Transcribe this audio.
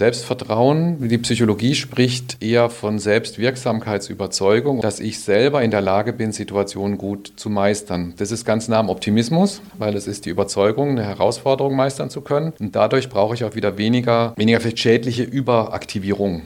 Selbstvertrauen. Die Psychologie spricht eher von Selbstwirksamkeitsüberzeugung, dass ich selber in der Lage bin, Situationen gut zu meistern. Das ist ganz nah am Optimismus, weil es ist die Überzeugung, eine Herausforderung meistern zu können. Und dadurch brauche ich auch wieder weniger, weniger vielleicht schädliche Überaktivierung.